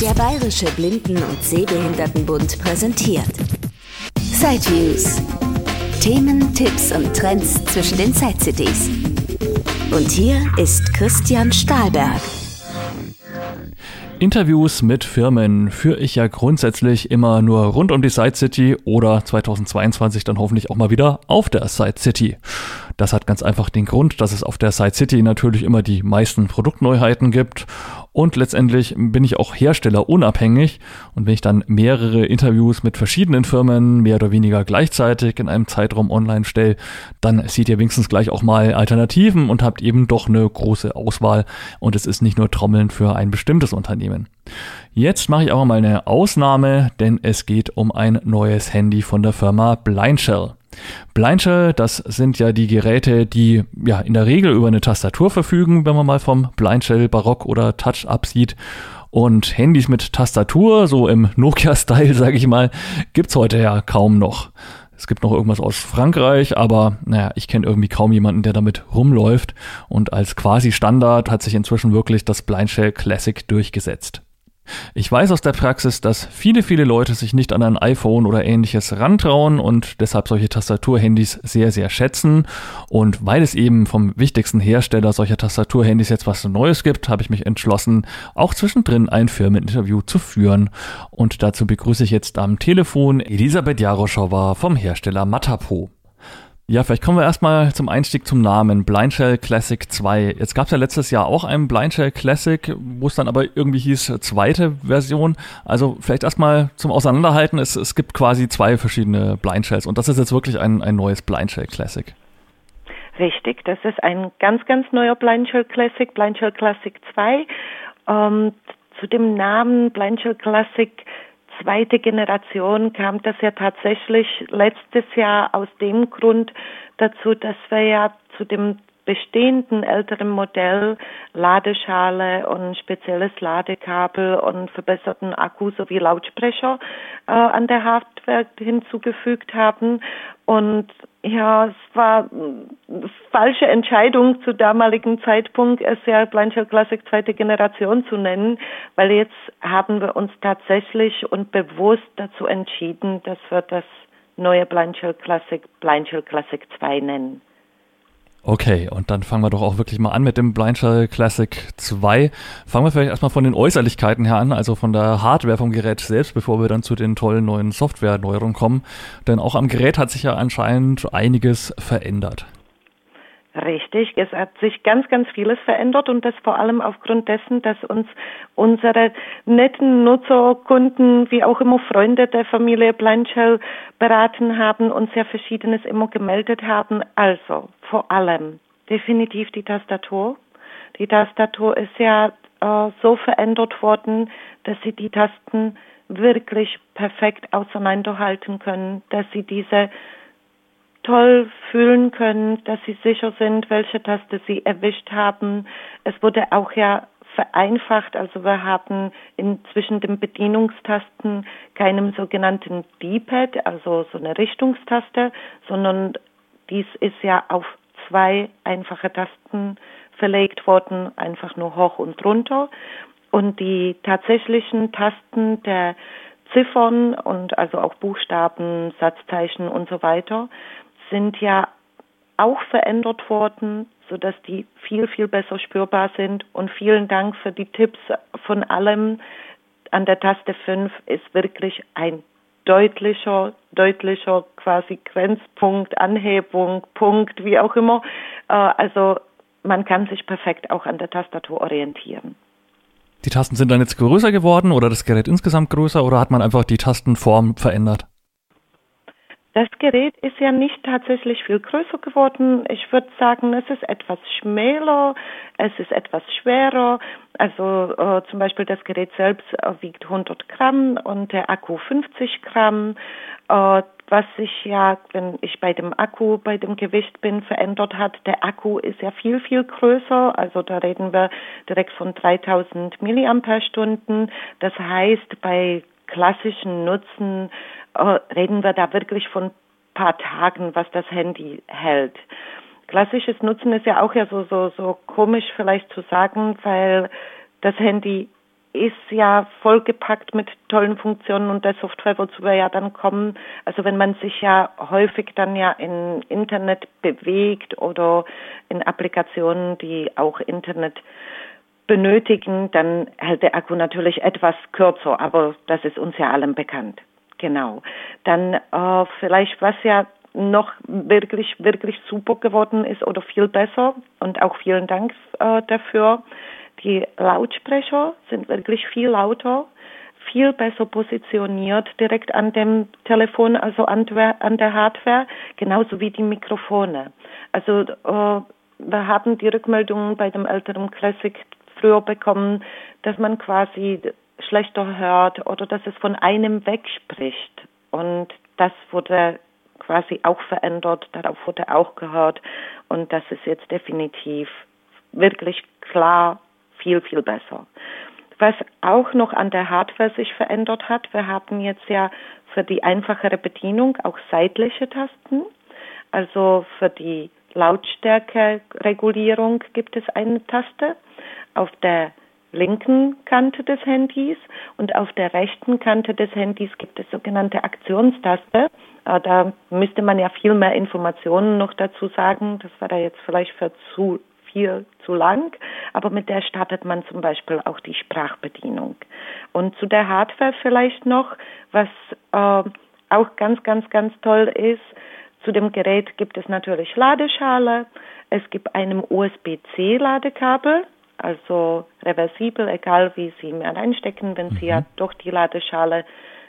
Der Bayerische Blinden- und Sehbehindertenbund präsentiert Sideviews. Themen, Tipps und Trends zwischen den Side-Cities. Und hier ist Christian Stahlberg. Interviews mit Firmen führe ich ja grundsätzlich immer nur rund um die Side City oder 2022 dann hoffentlich auch mal wieder auf der Side City. Das hat ganz einfach den Grund, dass es auf der Side City natürlich immer die meisten Produktneuheiten gibt und letztendlich bin ich auch herstellerunabhängig und wenn ich dann mehrere Interviews mit verschiedenen Firmen mehr oder weniger gleichzeitig in einem Zeitraum online stelle, dann seht ihr wenigstens gleich auch mal Alternativen und habt eben doch eine große Auswahl und es ist nicht nur Trommeln für ein bestimmtes Unternehmen. Jetzt mache ich aber mal eine Ausnahme, denn es geht um ein neues Handy von der Firma Blindshell. Blindshell, das sind ja die Geräte, die ja in der Regel über eine Tastatur verfügen, wenn man mal vom Blindshell Barock oder Touch absieht. Und Handys mit Tastatur, so im Nokia-Style, sage ich mal, gibt's heute ja kaum noch. Es gibt noch irgendwas aus Frankreich, aber naja, ich kenne irgendwie kaum jemanden, der damit rumläuft. Und als quasi Standard hat sich inzwischen wirklich das Blindshell Classic durchgesetzt. Ich weiß aus der Praxis, dass viele, viele Leute sich nicht an ein iPhone oder ähnliches rantrauen und deshalb solche Tastaturhandys sehr, sehr schätzen. Und weil es eben vom wichtigsten Hersteller solcher Tastaturhandys jetzt was Neues gibt, habe ich mich entschlossen, auch zwischendrin ein Firmeninterview zu führen. Und dazu begrüße ich jetzt am Telefon Elisabeth Jaroschowa vom Hersteller Matapo. Ja, vielleicht kommen wir erstmal zum Einstieg zum Namen. Blindshell Classic 2. Jetzt gab es ja letztes Jahr auch einen Blindshell Classic, wo es dann aber irgendwie hieß zweite Version. Also vielleicht erstmal zum Auseinanderhalten. Es, es gibt quasi zwei verschiedene Blindshells und das ist jetzt wirklich ein, ein neues Blindshell Classic. Richtig, das ist ein ganz, ganz neuer Blindshell Classic, Blindshell Classic 2. Ähm, zu dem Namen Blindshell Classic zweite Generation kam das ja tatsächlich letztes Jahr aus dem Grund dazu, dass wir ja zu dem bestehenden älteren Modell Ladeschale und spezielles Ladekabel und verbesserten Akku sowie Lautsprecher äh, an der Hardware hinzugefügt haben. Und ja, es war falsche Entscheidung zu damaligen Zeitpunkt, es ja Blanchard Classic zweite Generation zu nennen, weil jetzt haben wir uns tatsächlich und bewusst dazu entschieden, dass wir das neue Blanchard Classic Blanchard Classic 2 nennen. Okay, und dann fangen wir doch auch wirklich mal an mit dem Blindshell Classic 2. Fangen wir vielleicht erstmal von den Äußerlichkeiten her an, also von der Hardware vom Gerät selbst, bevor wir dann zu den tollen neuen Software-Neuerungen kommen. Denn auch am Gerät hat sich ja anscheinend einiges verändert. Richtig, es hat sich ganz, ganz vieles verändert und das vor allem aufgrund dessen, dass uns unsere netten Nutzer, Kunden, wie auch immer Freunde der Familie Blanchell beraten haben und sehr Verschiedenes immer gemeldet haben. Also vor allem definitiv die Tastatur. Die Tastatur ist ja äh, so verändert worden, dass sie die Tasten wirklich perfekt auseinanderhalten können, dass sie diese toll fühlen können, dass sie sicher sind, welche Taste sie erwischt haben. Es wurde auch ja vereinfacht, also wir haben inzwischen den Bedienungstasten keinem sogenannten D-Pad, also so eine Richtungstaste, sondern dies ist ja auf zwei einfache Tasten verlegt worden, einfach nur hoch und runter. Und die tatsächlichen Tasten der Ziffern und also auch Buchstaben, Satzzeichen und so weiter sind ja auch verändert worden, sodass die viel, viel besser spürbar sind. Und vielen Dank für die Tipps von allem. An der Taste 5 ist wirklich ein deutlicher, deutlicher quasi Grenzpunkt, Anhebung, Punkt, wie auch immer. Äh, also man kann sich perfekt auch an der Tastatur orientieren. Die Tasten sind dann jetzt größer geworden oder das Gerät insgesamt größer oder hat man einfach die Tastenform verändert? Das Gerät ist ja nicht tatsächlich viel größer geworden. Ich würde sagen, es ist etwas schmäler, es ist etwas schwerer. Also äh, zum Beispiel das Gerät selbst äh, wiegt 100 Gramm und der Akku 50 Gramm. Äh, was sich ja, wenn ich bei dem Akku, bei dem Gewicht bin, verändert hat. Der Akku ist ja viel, viel größer. Also da reden wir direkt von 3000 Milliampere-Stunden. Das heißt, bei klassischen Nutzen reden wir da wirklich von paar Tagen, was das Handy hält. Klassisches Nutzen ist ja auch ja so, so, so komisch vielleicht zu sagen, weil das Handy ist ja vollgepackt mit tollen Funktionen und der Software, wozu wir ja dann kommen. Also wenn man sich ja häufig dann ja im Internet bewegt oder in Applikationen, die auch Internet benötigen, dann hält der Akku natürlich etwas kürzer, aber das ist uns ja allen bekannt. Genau. Dann äh, vielleicht was ja noch wirklich, wirklich super geworden ist oder viel besser und auch vielen Dank äh, dafür. Die Lautsprecher sind wirklich viel lauter, viel besser positioniert direkt an dem Telefon, also an der, an der Hardware, genauso wie die Mikrofone. Also äh, wir haben die Rückmeldungen bei dem älteren Classic früher bekommen, dass man quasi schlechter hört oder dass es von einem wegspricht. Und das wurde quasi auch verändert, darauf wurde auch gehört und das ist jetzt definitiv wirklich klar viel, viel besser. Was auch noch an der Hardware sich verändert hat, wir haben jetzt ja für die einfachere Bedienung auch seitliche Tasten. Also für die Lautstärkeregulierung gibt es eine Taste. Auf der linken Kante des Handys und auf der rechten Kante des Handys gibt es sogenannte Aktionstaste. Äh, da müsste man ja viel mehr Informationen noch dazu sagen. Das war da jetzt vielleicht für zu viel zu lang, aber mit der startet man zum Beispiel auch die Sprachbedienung. Und zu der Hardware vielleicht noch, was äh, auch ganz, ganz, ganz toll ist, zu dem Gerät gibt es natürlich Ladeschale, es gibt einem USB-C-Ladekabel, also reversibel, egal wie Sie mehr reinstecken, wenn Sie ja mhm. doch die Ladeschale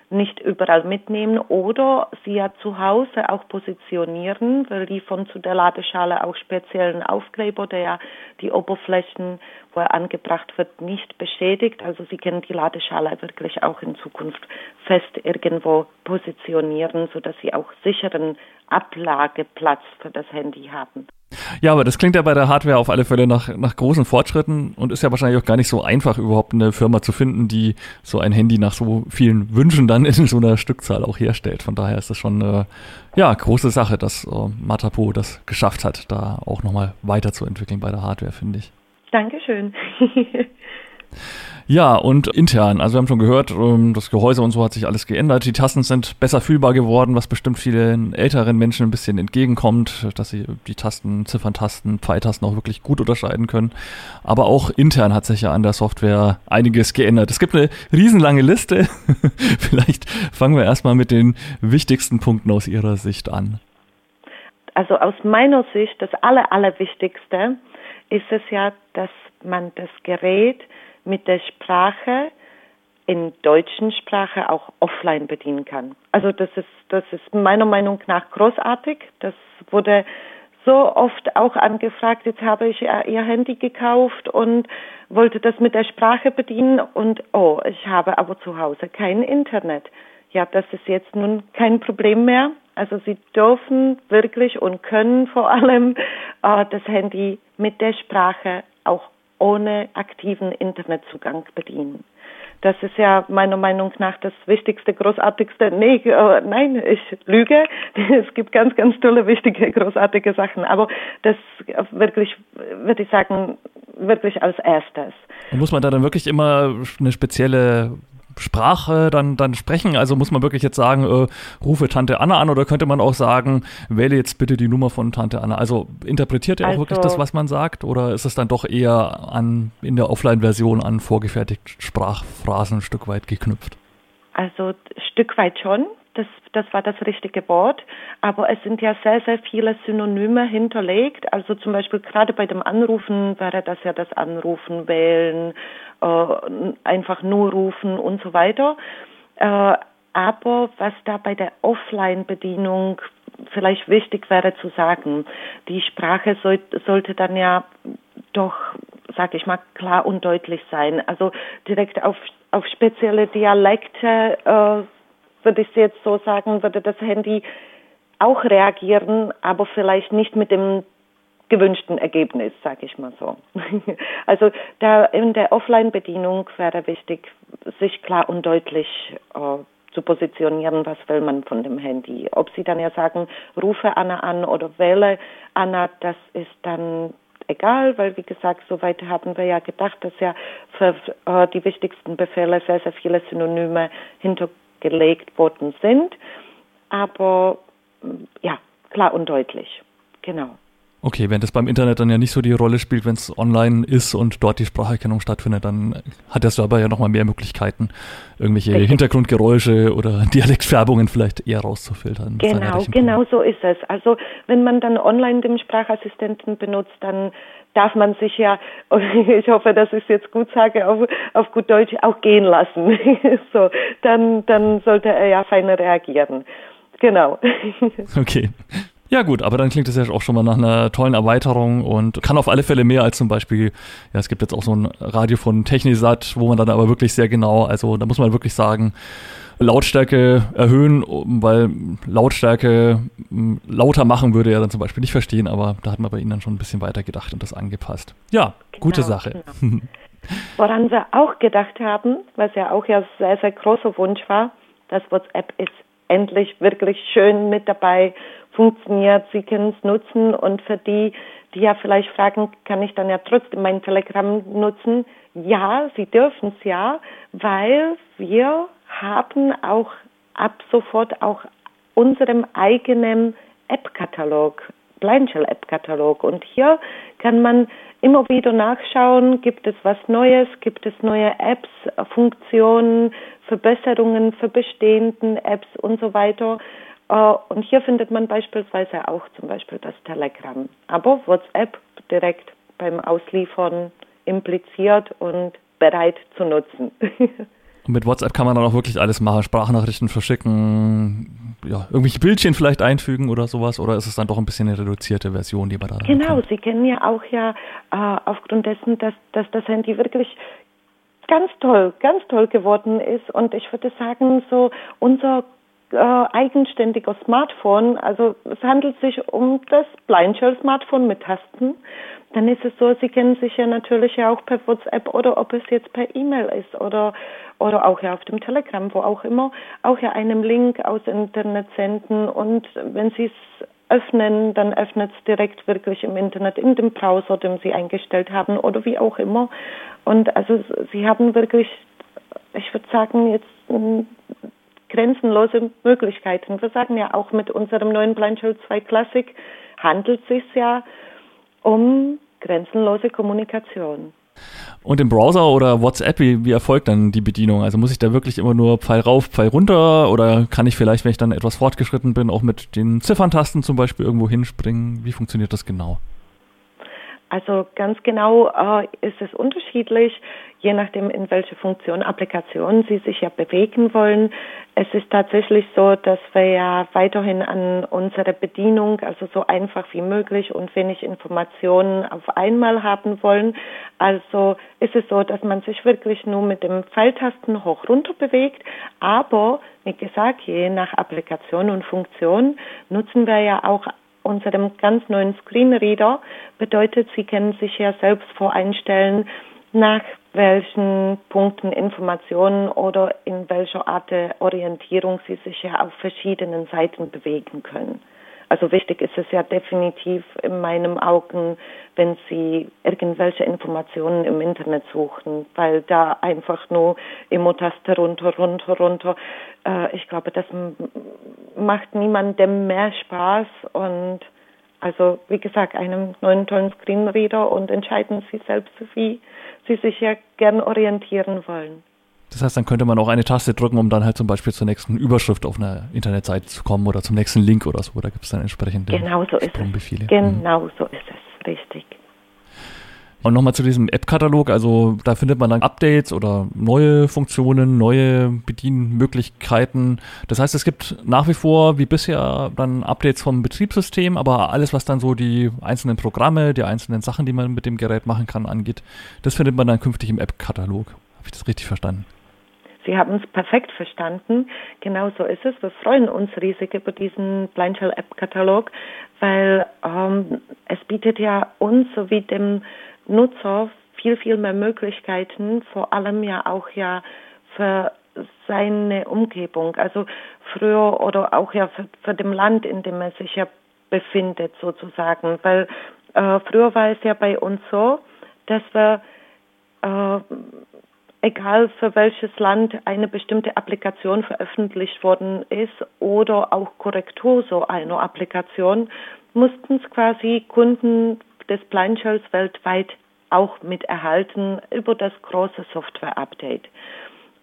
nicht überall mitnehmen oder sie ja zu Hause auch positionieren, weil die von zu der Ladeschale auch speziellen Aufkleber, der ja die Oberflächen, wo er angebracht wird, nicht beschädigt. Also sie können die Ladeschale wirklich auch in Zukunft fest irgendwo positionieren, sodass sie auch sicheren Ablageplatz für das Handy haben. Ja, aber das klingt ja bei der Hardware auf alle Fälle nach, nach großen Fortschritten und ist ja wahrscheinlich auch gar nicht so einfach, überhaupt eine Firma zu finden, die so ein Handy nach so vielen Wünschen dann in so einer Stückzahl auch herstellt. Von daher ist das schon eine ja, große Sache, dass äh, Matapo das geschafft hat, da auch nochmal weiterzuentwickeln bei der Hardware, finde ich. Dankeschön. Ja, und intern, also wir haben schon gehört, ähm, das Gehäuse und so hat sich alles geändert. Die Tasten sind besser fühlbar geworden, was bestimmt vielen älteren Menschen ein bisschen entgegenkommt, dass sie die Tasten, Zifferntasten, Pfeiltasten auch wirklich gut unterscheiden können. Aber auch intern hat sich ja an der Software einiges geändert. Es gibt eine riesenlange Liste. Vielleicht fangen wir erstmal mit den wichtigsten Punkten aus Ihrer Sicht an. Also aus meiner Sicht, das Aller, Allerwichtigste ist es ja, dass man das Gerät mit der Sprache in deutschen Sprache auch offline bedienen kann. Also das ist, das ist meiner Meinung nach großartig. Das wurde so oft auch angefragt. Jetzt habe ich ihr Handy gekauft und wollte das mit der Sprache bedienen und oh, ich habe aber zu Hause kein Internet. Ja, das ist jetzt nun kein Problem mehr. Also Sie dürfen wirklich und können vor allem äh, das Handy mit der Sprache auch ohne aktiven Internetzugang bedienen. Das ist ja meiner Meinung nach das Wichtigste, Großartigste. Nee, äh, nein, ich lüge. Es gibt ganz, ganz tolle, wichtige, großartige Sachen. Aber das wirklich, würde ich sagen, wirklich als erstes. muss man da dann wirklich immer eine spezielle Sprache dann, dann sprechen? Also muss man wirklich jetzt sagen, äh, rufe Tante Anna an oder könnte man auch sagen, wähle jetzt bitte die Nummer von Tante Anna? Also interpretiert er also, auch wirklich das, was man sagt oder ist es dann doch eher an in der Offline-Version an vorgefertigte Sprachphrasen ein Stück weit geknüpft? Also Stück weit schon das, das war das richtige Wort. Aber es sind ja sehr, sehr viele Synonyme hinterlegt. Also zum Beispiel gerade bei dem Anrufen wäre das ja das Anrufen, Wählen, äh, einfach nur rufen und so weiter. Äh, aber was da bei der Offline-Bedienung vielleicht wichtig wäre zu sagen, die Sprache soll, sollte dann ja doch, sag ich mal, klar und deutlich sein. Also direkt auf, auf spezielle Dialekte äh, würde ich jetzt so sagen, würde das Handy auch reagieren, aber vielleicht nicht mit dem gewünschten Ergebnis, sage ich mal so. also da in der Offline-Bedienung wäre wichtig, sich klar und deutlich äh, zu positionieren, was will man von dem Handy. Ob Sie dann ja sagen, rufe Anna an oder wähle Anna, das ist dann egal, weil wie gesagt, soweit haben wir ja gedacht, dass ja für äh, die wichtigsten Befehle sehr, sehr viele Synonyme hintergelegt worden sind. Aber ja, klar und deutlich. Genau. Okay, wenn das beim Internet dann ja nicht so die Rolle spielt, wenn es online ist und dort die Spracherkennung stattfindet, dann hat der Server ja nochmal mehr Möglichkeiten, irgendwelche Richtig. Hintergrundgeräusche oder Dialektfärbungen vielleicht eher rauszufiltern. Genau, genau so ist es. Also wenn man dann online den Sprachassistenten benutzt, dann darf man sich ja, ich hoffe, dass ich es jetzt gut sage, auf, auf gut Deutsch auch gehen lassen. so, dann, dann sollte er ja fein reagieren. Genau. Okay. Ja gut, aber dann klingt es ja auch schon mal nach einer tollen Erweiterung und kann auf alle Fälle mehr als zum Beispiel, ja es gibt jetzt auch so ein Radio von Technisat, wo man dann aber wirklich sehr genau, also da muss man wirklich sagen, Lautstärke erhöhen, weil Lautstärke hm, lauter machen würde er dann zum Beispiel nicht verstehen, aber da hat man bei Ihnen dann schon ein bisschen weiter gedacht und das angepasst. Ja, genau, gute Sache. Genau. Woran wir auch gedacht haben, was ja auch ja sehr, sehr großer Wunsch war, dass WhatsApp ist endlich wirklich schön mit dabei funktioniert, sie können es nutzen und für die, die ja vielleicht fragen, kann ich dann ja trotzdem mein Telegram nutzen? Ja, sie dürfen es ja, weil wir haben auch ab sofort auch unserem eigenen App-Katalog, Blindshell-App-Katalog. Und hier kann man immer wieder nachschauen, gibt es was Neues, gibt es neue Apps, Funktionen, Verbesserungen für bestehenden Apps und so weiter. Äh, und hier findet man beispielsweise auch zum Beispiel das Telegram, aber WhatsApp direkt beim Ausliefern impliziert und bereit zu nutzen. Und mit WhatsApp kann man dann auch wirklich alles machen, Sprachnachrichten verschicken, ja, irgendwelche Bildchen vielleicht einfügen oder sowas, oder ist es dann doch ein bisschen eine reduzierte Version, die man da Genau, bekommt? Sie kennen ja auch ja äh, aufgrund dessen, dass, dass das Handy wirklich ganz toll, ganz toll geworden ist und ich würde sagen, so unser äh, eigenständiger Smartphone, also es handelt sich um das Blindshell-Smartphone mit Tasten, dann ist es so, Sie kennen sich ja natürlich ja auch per WhatsApp oder ob es jetzt per E-Mail ist oder oder auch ja auf dem Telegram, wo auch immer, auch ja einem Link aus Internet senden. Und wenn Sie es öffnen, dann öffnet es direkt wirklich im Internet in dem Browser, den Sie eingestellt haben oder wie auch immer. Und also Sie haben wirklich, ich würde sagen, jetzt grenzenlose Möglichkeiten. Wir sagen ja auch mit unserem neuen Blindshill 2 Classic handelt es sich ja um grenzenlose Kommunikation. Und im Browser oder WhatsApp, wie, wie erfolgt dann die Bedienung? Also muss ich da wirklich immer nur Pfeil rauf, Pfeil runter oder kann ich vielleicht, wenn ich dann etwas fortgeschritten bin, auch mit den Zifferntasten zum Beispiel irgendwo hinspringen? Wie funktioniert das genau? Also ganz genau äh, ist es unterschiedlich, je nachdem, in welche Funktion, Applikation Sie sich ja bewegen wollen. Es ist tatsächlich so, dass wir ja weiterhin an unsere Bedienung, also so einfach wie möglich und wenig Informationen auf einmal haben wollen. Also ist es so, dass man sich wirklich nur mit dem Pfeiltasten hoch runter bewegt, aber wie gesagt, je nach Applikation und Funktion nutzen wir ja auch unserem ganz neuen Screenreader bedeutet, Sie können sich ja selbst voreinstellen, nach welchen Punkten Informationen oder in welcher Art der Orientierung Sie sich ja auf verschiedenen Seiten bewegen können. Also wichtig ist es ja definitiv in meinen Augen, wenn Sie irgendwelche Informationen im Internet suchen, weil da einfach nur Immo-Taste runter, runter, runter. Äh, ich glaube, das macht niemandem mehr Spaß und also wie gesagt, einem neuen tollen Screenreader und entscheiden Sie selbst, wie Sie sich ja gern orientieren wollen. Das heißt, dann könnte man auch eine Taste drücken, um dann halt zum Beispiel zur nächsten Überschrift auf einer Internetseite zu kommen oder zum nächsten Link oder so. Da gibt es dann entsprechende genau so ist es. Genau mhm. so ist es, richtig. Und nochmal zu diesem App-Katalog, also da findet man dann Updates oder neue Funktionen, neue Bedienmöglichkeiten. Das heißt, es gibt nach wie vor wie bisher dann Updates vom Betriebssystem, aber alles, was dann so die einzelnen Programme, die einzelnen Sachen, die man mit dem Gerät machen kann, angeht, das findet man dann künftig im App-Katalog. Habe ich das richtig verstanden? Sie haben es perfekt verstanden. Genau so ist es. Wir freuen uns riesig über diesen Blindshell App Katalog, weil ähm, es bietet ja uns sowie dem Nutzer viel, viel mehr Möglichkeiten, vor allem ja auch ja für seine Umgebung, also früher oder auch ja für, für dem Land, in dem er sich ja befindet sozusagen, weil Äh, früher war es ja bei uns so, dass wir äh, egal für welches Land eine bestimmte Applikation veröffentlicht worden ist oder auch Korrektur so einer Applikation, mussten es quasi Kunden des Blind Shells weltweit auch mit erhalten über das große Software-Update.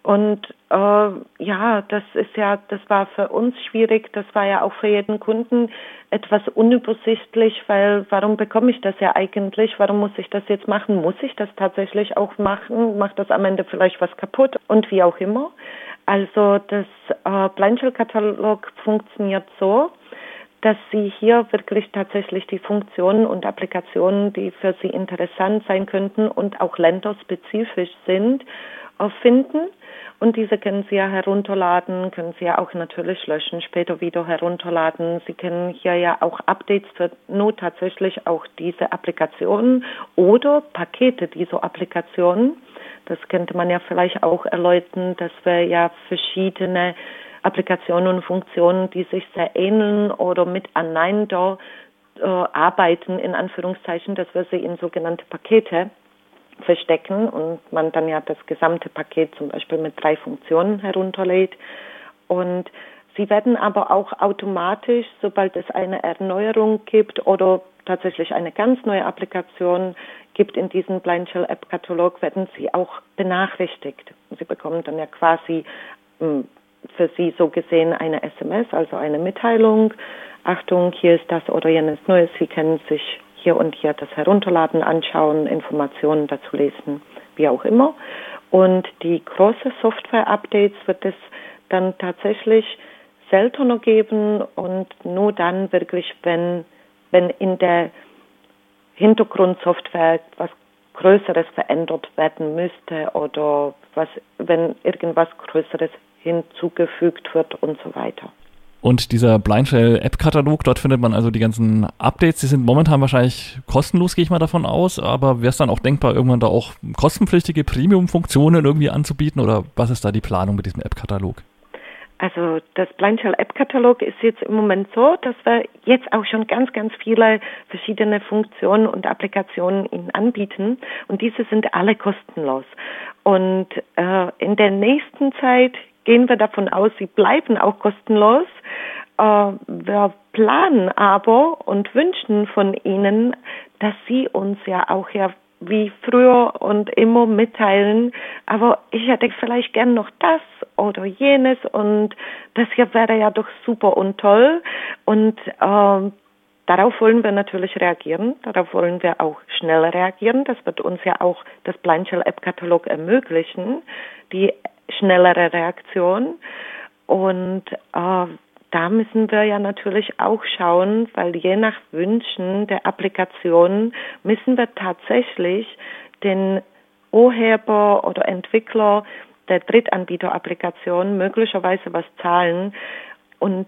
Und äh, ja, das ist ja, das war für uns schwierig, das war ja auch für jeden Kunden etwas unübersichtlich, weil warum bekomme ich das ja eigentlich? Warum muss ich das jetzt machen? Muss ich das tatsächlich auch machen? Macht das am Ende vielleicht was kaputt? Und wie auch immer. Also das äh, Blindshell-Katalog funktioniert so, dass Sie hier wirklich tatsächlich die Funktionen und Applikationen, die für Sie interessant sein könnten und auch länderspezifisch sind, finden. Und diese können Sie ja herunterladen, können Sie ja auch natürlich löschen, später wieder herunterladen. Sie können hier ja auch Updates für nur tatsächlich auch diese Applikationen oder Pakete dieser Applikationen. Das könnte man ja vielleicht auch erläutern, dass wir ja verschiedene Applikationen und Funktionen, die sich sehr ähneln oder miteinander äh, arbeiten, in Anführungszeichen, dass wir sie in sogenannte Pakete verstecken und man dann ja das gesamte Paket zum Beispiel mit drei Funktionen herunterlädt. Und sie werden aber auch automatisch, sobald es eine Erneuerung gibt oder tatsächlich eine ganz neue Applikation gibt in diesem Blind Shell App Katalog, werden sie auch benachrichtigt. Sie bekommen dann ja quasi hm, für sie so gesehen eine SMS, also eine Mitteilung. Achtung, hier ist das oder jenes Neues. Sie können sich hier und hier das herunterladen, anschauen, Informationen dazu lesen, wie auch immer. Und die große Software-Updates wird es dann tatsächlich seltener geben und nur dann wirklich, wenn, wenn in der Hintergrundsoftware was Größeres verändert werden müsste oder was, wenn irgendwas Größeres hinzugefügt wird und so weiter. Und dieser Blindshell App-Katalog, dort findet man also die ganzen Updates. Die sind momentan wahrscheinlich kostenlos, gehe ich mal davon aus. Aber wäre es dann auch denkbar, irgendwann da auch kostenpflichtige Premium-Funktionen irgendwie anzubieten? Oder was ist da die Planung mit diesem App-Katalog? Also das Blindshell App Katalog ist jetzt im Moment so, dass wir jetzt auch schon ganz, ganz viele verschiedene Funktionen und Applikationen Ihnen anbieten und diese sind alle kostenlos. Und äh, in der nächsten Zeit gehen wir davon aus, sie bleiben auch kostenlos. Äh, wir planen aber und wünschen von Ihnen, dass Sie uns ja auch ja wie früher und immer mitteilen, aber ich hätte vielleicht gern noch das oder jenes und das hier wäre ja doch super und toll und äh, Darauf wollen wir natürlich reagieren, darauf wollen wir auch schnell reagieren. Das wird uns ja auch das Blindshell App Katalog ermöglichen, die schnellere Reaktion. Und äh, da müssen wir ja natürlich auch schauen, weil je nach Wünschen der Applikation müssen wir tatsächlich den Urheber oder Entwickler der Drittanbieter-Applikation möglicherweise was zahlen. Und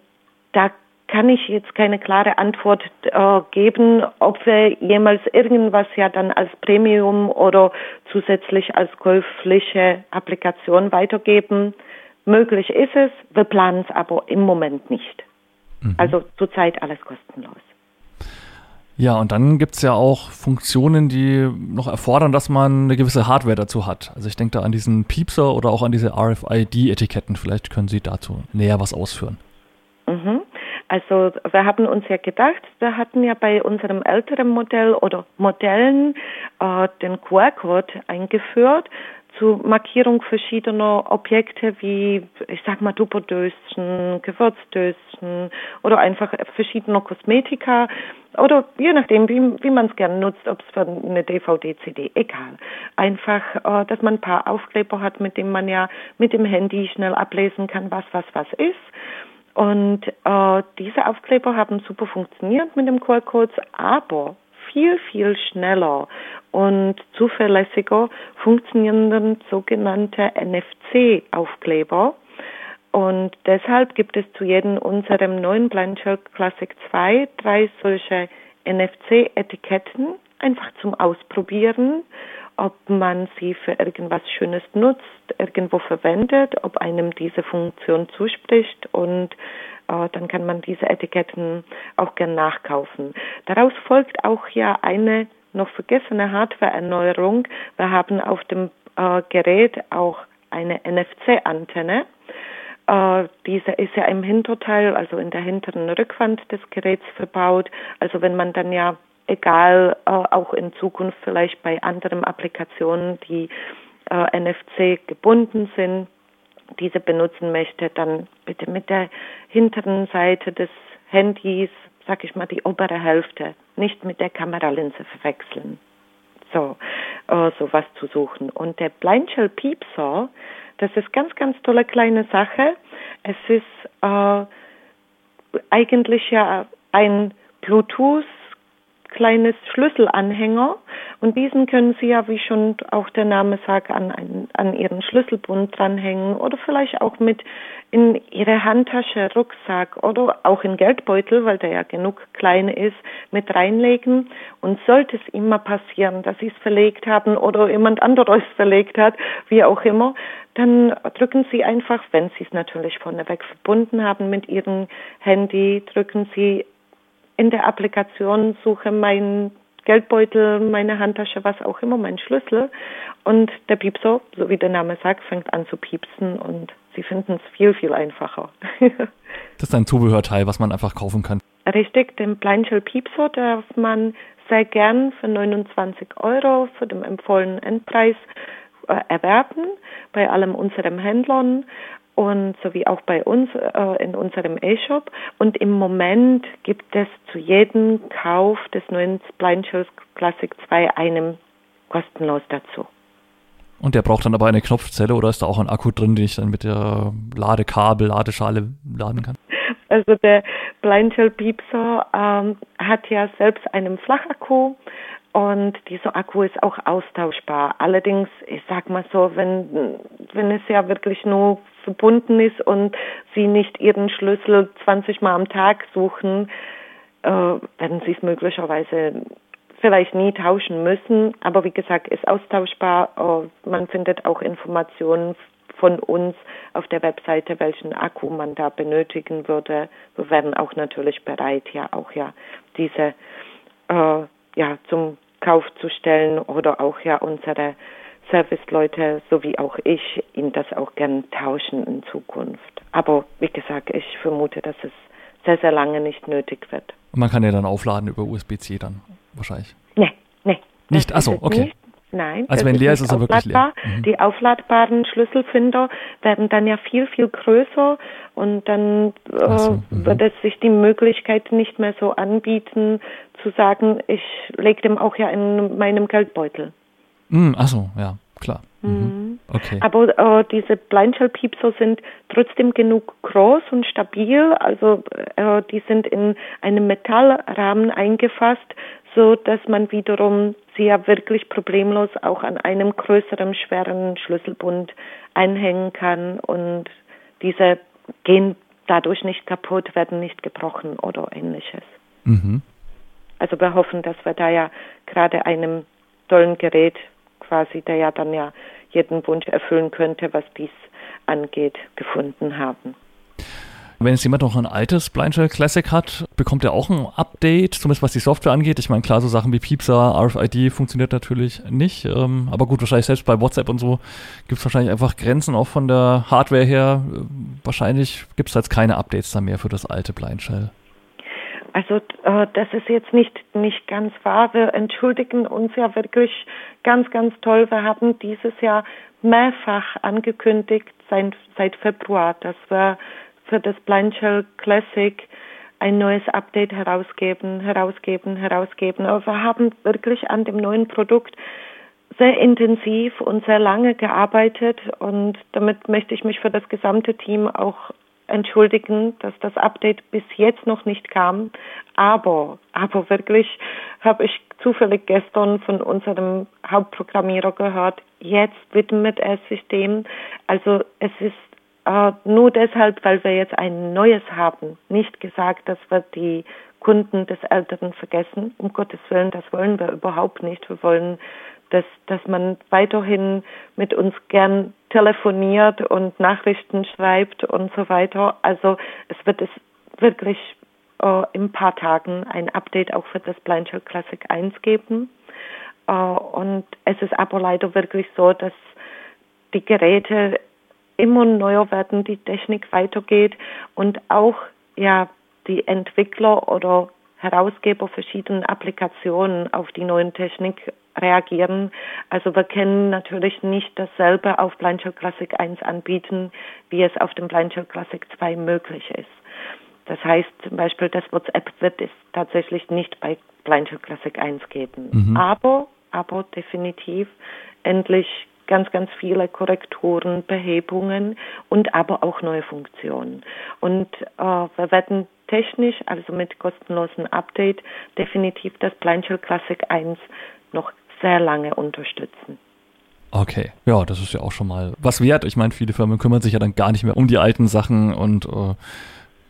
da kann ich jetzt keine klare Antwort äh, geben, ob wir jemals irgendwas ja dann als Premium oder zusätzlich als käufliche Applikation weitergeben. Möglich ist es, wir planen es aber im Moment nicht. Mhm. Also zurzeit alles kostenlos. Ja, und dann gibt es ja auch Funktionen, die noch erfordern, dass man eine gewisse Hardware dazu hat. Also ich denke da an diesen Piepser oder auch an diese RFID-Etiketten. Vielleicht können Sie dazu näher was ausführen. Mhm. Also wir haben uns ja gedacht, wir hatten ja bei unserem älteren Modell oder Modellen äh, den QR-Code eingeführt zur Markierung verschiedener Objekte wie, ich sag mal, Tupperdöschen, Gewürzdöschen oder einfach verschiedener Kosmetika oder je nachdem, wie, wie man es gerne nutzt, ob es für eine DVD, CD, egal. Einfach, äh, dass man ein paar Aufkleber hat, mit dem man ja mit dem Handy schnell ablesen kann, was was was ist. Und äh, diese Aufkleber haben super funktioniert mit dem QR-Codes, aber viel, viel schneller und zuverlässiger funktionierenden sogenannte NFC-Aufkleber. Und deshalb gibt es zu jedem unserem neuen Blanchard Classic 2 drei solche NFC-Etiketten einfach zum Ausprobieren ob man sie für irgendwas Schönes nutzt, irgendwo verwendet, ob einem diese Funktion zuspricht und äh, dann kann man diese Etiketten auch gern nachkaufen. Daraus folgt auch ja eine noch vergessene Hardware-Erneuerung. Wir haben auf dem äh, Gerät auch eine NFC-Antenne. Äh, diese ist ja im Hinterteil, also in der hinteren Rückwand des Geräts verbaut. Also wenn man dann ja, egal, äh, auch in Zukunft vielleicht bei anderen Applikationen, die äh, NFC gebunden sind, diese benutzen möchte, dann bitte mit der hinteren Seite des Handys, sag ich mal, die obere Hälfte, nicht mit der Kameralinse verwechseln. So, äh, sowas zu suchen. Und der Blindshell Piepsaw, das ist ganz, ganz tolle kleine Sache. Es ist äh, eigentlich ja ein Bluetooth kleines Schlüsselanhänger und diesen können Sie ja, wie schon auch der Name sagt, an, einen, an Ihren Schlüsselbund dranhängen oder vielleicht auch mit in Ihre Handtasche, Rucksack oder auch in Geldbeutel, weil der ja genug klein ist, mit reinlegen. Und sollte es immer passieren, dass Sie es verlegt haben oder jemand anderes verlegt hat, wie auch immer, dann drücken Sie einfach, wenn Sie es natürlich vorneweg verbunden haben mit Ihrem Handy, drücken Sie in der Applikation suche meinen Geldbeutel, meine Handtasche, was auch immer, meinen Schlüssel. Und der Piepser, so wie der Name sagt, fängt an zu piepsen und sie finden es viel, viel einfacher. das ist ein Zubehörteil, was man einfach kaufen kann. Richtig, den Blindshell Piepser darf man sehr gern für 29 Euro für den empfohlenen Endpreis äh, erwerben bei allem unseren Händlern und sowie auch bei uns äh, in unserem E-Shop. Und im Moment gibt es zu jedem Kauf des neuen Blind Shows Classic 2 einem kostenlos dazu. Und der braucht dann aber eine Knopfzelle oder ist da auch ein Akku drin, den ich dann mit der Ladekabel, Ladeschale laden kann? Also der Blindshell Piepser ähm, hat ja selbst einen Flachakku und dieser Akku ist auch austauschbar. Allerdings, ich sag mal so, wenn, wenn es ja wirklich nur verbunden ist und Sie nicht Ihren Schlüssel 20 Mal am Tag suchen, äh, werden Sie es möglicherweise vielleicht nie tauschen müssen. Aber wie gesagt, ist austauschbar. Äh, man findet auch Informationen von uns auf der Webseite, welchen Akku man da benötigen würde. Wir werden auch natürlich bereit, ja auch ja diese äh, ja zum Kauf zu stellen oder auch ja unsere Serviceleute sowie auch ich Ihnen das auch gern tauschen in Zukunft. Aber wie gesagt, ich vermute, dass es sehr, sehr lange nicht nötig wird. Und man kann ja dann aufladen über USB-C dann wahrscheinlich. Nee, nee. Nicht? Achso, okay. Nicht. Nein. Also wenn leer ist, ist er wirklich leer. Mhm. Die aufladbaren Schlüsselfinder werden dann ja viel, viel größer und dann äh, so, mhm. wird es sich die Möglichkeit nicht mehr so anbieten, zu sagen, ich lege dem auch ja in meinem Geldbeutel. Mhm, Achso, ja, klar. Mhm. mhm. Okay. Aber äh, diese Blindshell-Piepser sind trotzdem genug groß und stabil. Also äh, die sind in einem Metallrahmen eingefasst, so dass man wiederum sie ja wirklich problemlos auch an einem größeren, schweren Schlüsselbund einhängen kann und diese gehen dadurch nicht kaputt, werden nicht gebrochen oder ähnliches. Mhm. Also wir hoffen, dass wir da ja gerade einem tollen Gerät quasi, der ja dann ja jeden Wunsch erfüllen könnte, was dies angeht, gefunden haben. Wenn jetzt jemand noch ein altes Blindshell Classic hat, bekommt er auch ein Update, zumindest was die Software angeht. Ich meine, klar, so Sachen wie Piepser, RFID funktioniert natürlich nicht. Ähm, aber gut, wahrscheinlich selbst bei WhatsApp und so gibt es wahrscheinlich einfach Grenzen auch von der Hardware her. Wahrscheinlich gibt es jetzt keine Updates da mehr für das alte Blindshell. Also äh, das ist jetzt nicht nicht ganz wahr. Wir entschuldigen uns ja wirklich ganz ganz toll. Wir haben dieses Jahr mehrfach angekündigt seit, seit Februar, dass wir für das Blind Shell Classic ein neues Update herausgeben, herausgeben, herausgeben. Aber wir haben wirklich an dem neuen Produkt sehr intensiv und sehr lange gearbeitet und damit möchte ich mich für das gesamte Team auch entschuldigen, dass das Update bis jetzt noch nicht kam. Aber, aber wirklich habe ich zufällig gestern von unserem Hauptprogrammierer gehört, jetzt widmet er sich dem. Also es ist äh, nur deshalb, weil wir jetzt ein neues haben, nicht gesagt, dass wir die Kunden des Älteren vergessen. Um Gottes Willen, das wollen wir überhaupt nicht. Wir wollen, dass, dass man weiterhin mit uns gern telefoniert und Nachrichten schreibt und so weiter. Also es wird es wirklich äh, in ein paar Tagen ein Update auch für das Blanchard Classic 1 geben. Äh, und es ist aber leider wirklich so, dass die Geräte immer neuer werden, die Technik weitergeht und auch ja die Entwickler oder Herausgeber verschiedener Applikationen auf die neuen Technik reagieren. Also wir können natürlich nicht dasselbe auf Blanchard Classic 1 anbieten, wie es auf dem Blanchard Classic 2 möglich ist. Das heißt zum Beispiel, das WhatsApp wird es tatsächlich nicht bei Blanchard Classic 1 geben. Mhm. Aber, aber definitiv endlich ganz, ganz viele Korrekturen, Behebungen und aber auch neue Funktionen. Und äh, wir werden technisch, also mit kostenlosen Update, definitiv das Blanchard Classic 1 noch sehr lange unterstützen. Okay, ja, das ist ja auch schon mal was wert. Ich meine, viele Firmen kümmern sich ja dann gar nicht mehr um die alten Sachen und äh,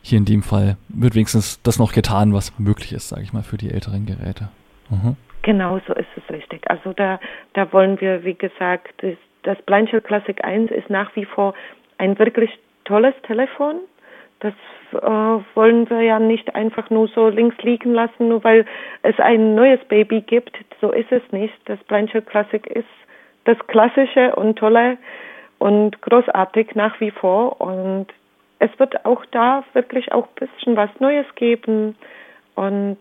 hier in dem Fall wird wenigstens das noch getan, was möglich ist, sage ich mal, für die älteren Geräte. Mhm. Genau so ist es richtig. Also da, da wollen wir, wie gesagt, das, das Blanchard Classic 1 ist nach wie vor ein wirklich tolles Telefon. Das äh, wollen wir ja nicht einfach nur so links liegen lassen, nur weil es ein neues Baby gibt. So ist es nicht. Das Blanchard Classic ist das Klassische und Tolle und großartig nach wie vor. Und es wird auch da wirklich auch ein bisschen was Neues geben. Und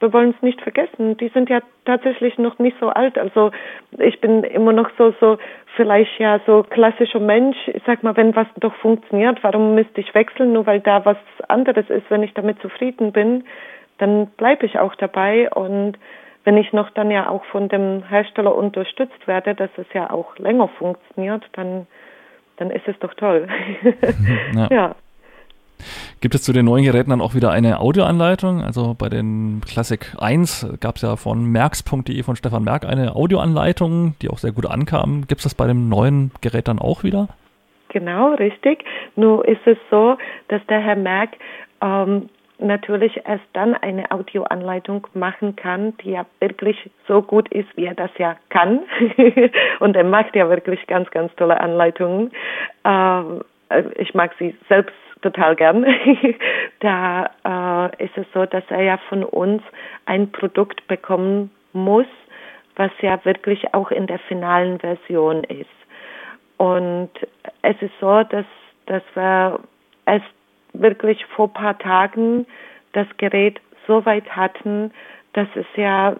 wir wollen es nicht vergessen, die sind ja tatsächlich noch nicht so alt. Also ich bin immer noch so, so vielleicht ja so klassischer Mensch. Ich sag mal, wenn was doch funktioniert, warum müsste ich wechseln? Nur weil da was anderes ist, wenn ich damit zufrieden bin, dann bleibe ich auch dabei. Und wenn ich noch dann ja auch von dem Hersteller unterstützt werde, dass es ja auch länger funktioniert, dann, dann ist es doch toll. ja. ja. Gibt es zu den neuen Geräten dann auch wieder eine Audioanleitung? Also bei den Classic 1 gab es ja von merks.de von Stefan Merck eine Audioanleitung, die auch sehr gut ankam. Gibt es das bei dem neuen Gerät dann auch wieder? Genau, richtig. Nur ist es so, dass der Herr Merck ähm, natürlich erst dann eine Audioanleitung machen kann, die ja wirklich so gut ist, wie er das ja kann. Und er macht ja wirklich ganz, ganz tolle Anleitungen. Ähm, ich mag sie selbst total gern. da äh, ist es so, dass er ja von uns ein Produkt bekommen muss, was ja wirklich auch in der finalen Version ist. Und es ist so, dass, dass wir es wirklich vor paar Tagen das Gerät so weit hatten, dass es ja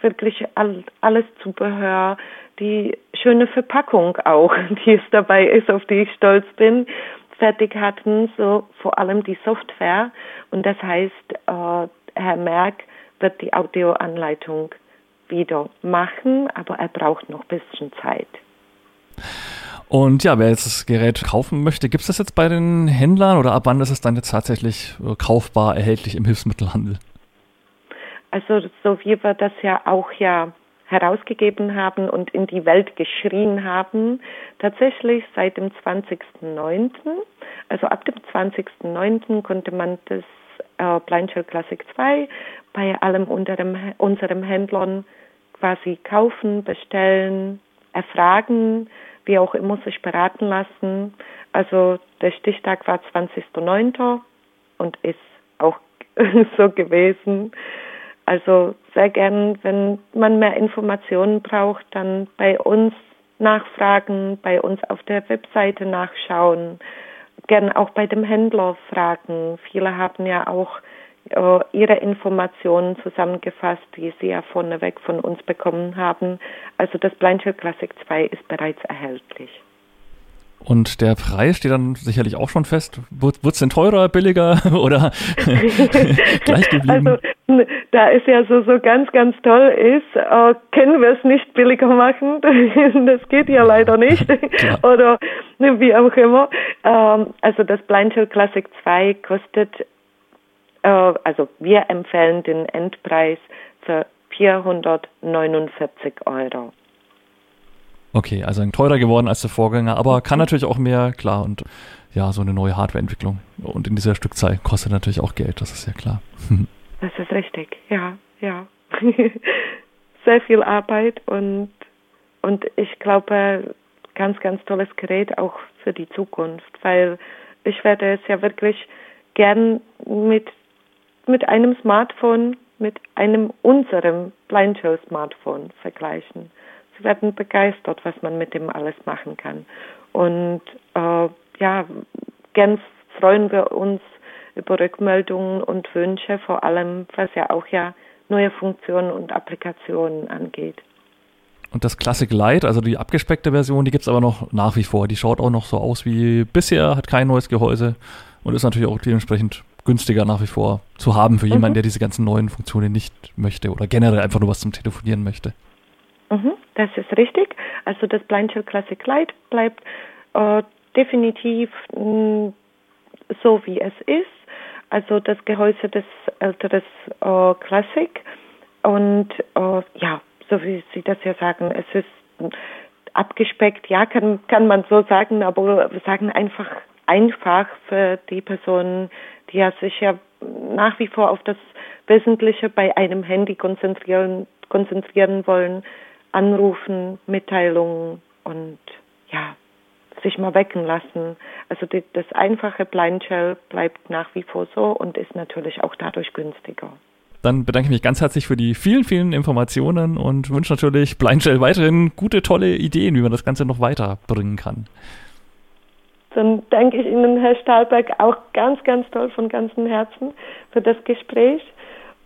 wirklich all, alles Zubehör, die schöne Verpackung auch, die es dabei ist, auf die ich stolz bin, fertig hatten, so vor allem die Software. Und das heißt, äh, Herr Merck wird die Audioanleitung wieder machen, aber er braucht noch ein bisschen Zeit. Und ja, wer jetzt das Gerät kaufen möchte, gibt es das jetzt bei den Händlern oder ab wann ist es dann jetzt tatsächlich äh, kaufbar erhältlich im Hilfsmittelhandel? Also so wie wir das ja auch ja herausgegeben haben und in die Welt geschrien haben, tatsächlich seit dem 20.09. Also ab dem 20.09. konnte man das äh, Blindshell Classic 2 bei allem unserem, unserem Händlern quasi kaufen, bestellen, erfragen, wie auch immer sich beraten lassen. Also der Stichtag war 20.09. und ist auch so gewesen. Also sehr gern, wenn man mehr Informationen braucht, dann bei uns nachfragen, bei uns auf der Webseite nachschauen, gern auch bei dem Händler fragen. Viele haben ja auch äh, ihre Informationen zusammengefasst, die sie ja vorneweg von uns bekommen haben. Also das Blindshield Classic 2 ist bereits erhältlich. Und der Preis steht dann sicherlich auch schon fest. Wird es denn teurer, billiger oder gleich geblieben? Also da es ja so, so ganz, ganz toll ist, äh, können wir es nicht billiger machen. das geht ja leider nicht. Oder wie auch immer. Ähm, also das Blindshield Classic 2 kostet, äh, also wir empfehlen den Endpreis für 449 Euro. Okay, also teurer geworden als der Vorgänger, aber kann natürlich auch mehr, klar, und ja, so eine neue Hardwareentwicklung. Und in dieser Stückzahl kostet natürlich auch Geld, das ist ja klar. Das ist richtig, ja, ja. Sehr viel Arbeit und, und ich glaube, ganz, ganz tolles Gerät auch für die Zukunft, weil ich werde es ja wirklich gern mit, mit einem Smartphone, mit einem unserem Blind Show Smartphone vergleichen. Sie werden begeistert, was man mit dem alles machen kann. Und äh, ja, gern freuen wir uns über Rückmeldungen und Wünsche, vor allem was ja auch ja neue Funktionen und Applikationen angeht. Und das Classic Light, also die abgespeckte Version, die gibt es aber noch nach wie vor. Die schaut auch noch so aus wie bisher, hat kein neues Gehäuse und ist natürlich auch dementsprechend günstiger nach wie vor zu haben für jemanden, mhm. der diese ganzen neuen Funktionen nicht möchte oder generell einfach nur was zum Telefonieren möchte. Mhm, das ist richtig. Also das Classic Light bleibt äh, definitiv mh, mm, so wie es ist. Also das Gehäuse des älteres äh, Classic und äh, ja, so wie Sie das ja sagen, es ist abgespeckt, ja, kann, kann man so sagen, aber wir sagen einfach einfach für die Personen, die ja sich ja nach wie vor auf das Wesentliche bei einem Handy konzentrieren, konzentrieren wollen, anrufen, Mitteilungen und ja, sich mal wecken lassen. Also die, das einfache Blind Shell bleibt nach wie vor so und ist natürlich auch dadurch günstiger. Dann bedanke ich mich ganz herzlich für die vielen, vielen Informationen und wünsche natürlich Blindshell weiterhin gute, tolle Ideen, wie man das Ganze noch weiterbringen kann. Dann danke ich Ihnen, Herr Stahlberg, auch ganz, ganz toll von ganzem Herzen für das Gespräch.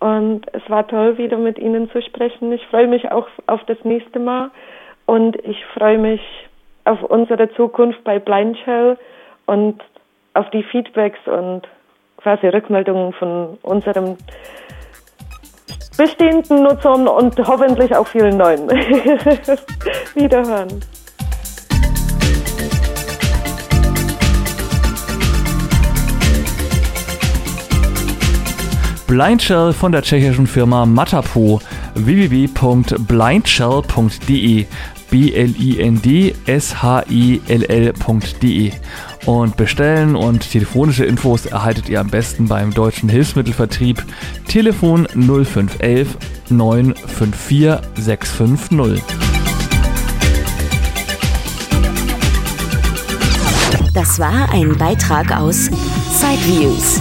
Und es war toll, wieder mit Ihnen zu sprechen. Ich freue mich auch auf das nächste Mal und ich freue mich auf unsere Zukunft bei Blindshell und auf die Feedbacks und quasi Rückmeldungen von unserem bestehenden Nutzern und hoffentlich auch vielen neuen. Wiederhören. Blindshell von der tschechischen Firma Matapo. www.blindshell.de b-l-i-n-d-s-h-e-l-l.de und bestellen und telefonische Infos erhaltet ihr am besten beim Deutschen Hilfsmittelvertrieb. Telefon 0511 954 650. Das war ein Beitrag aus Sideviews,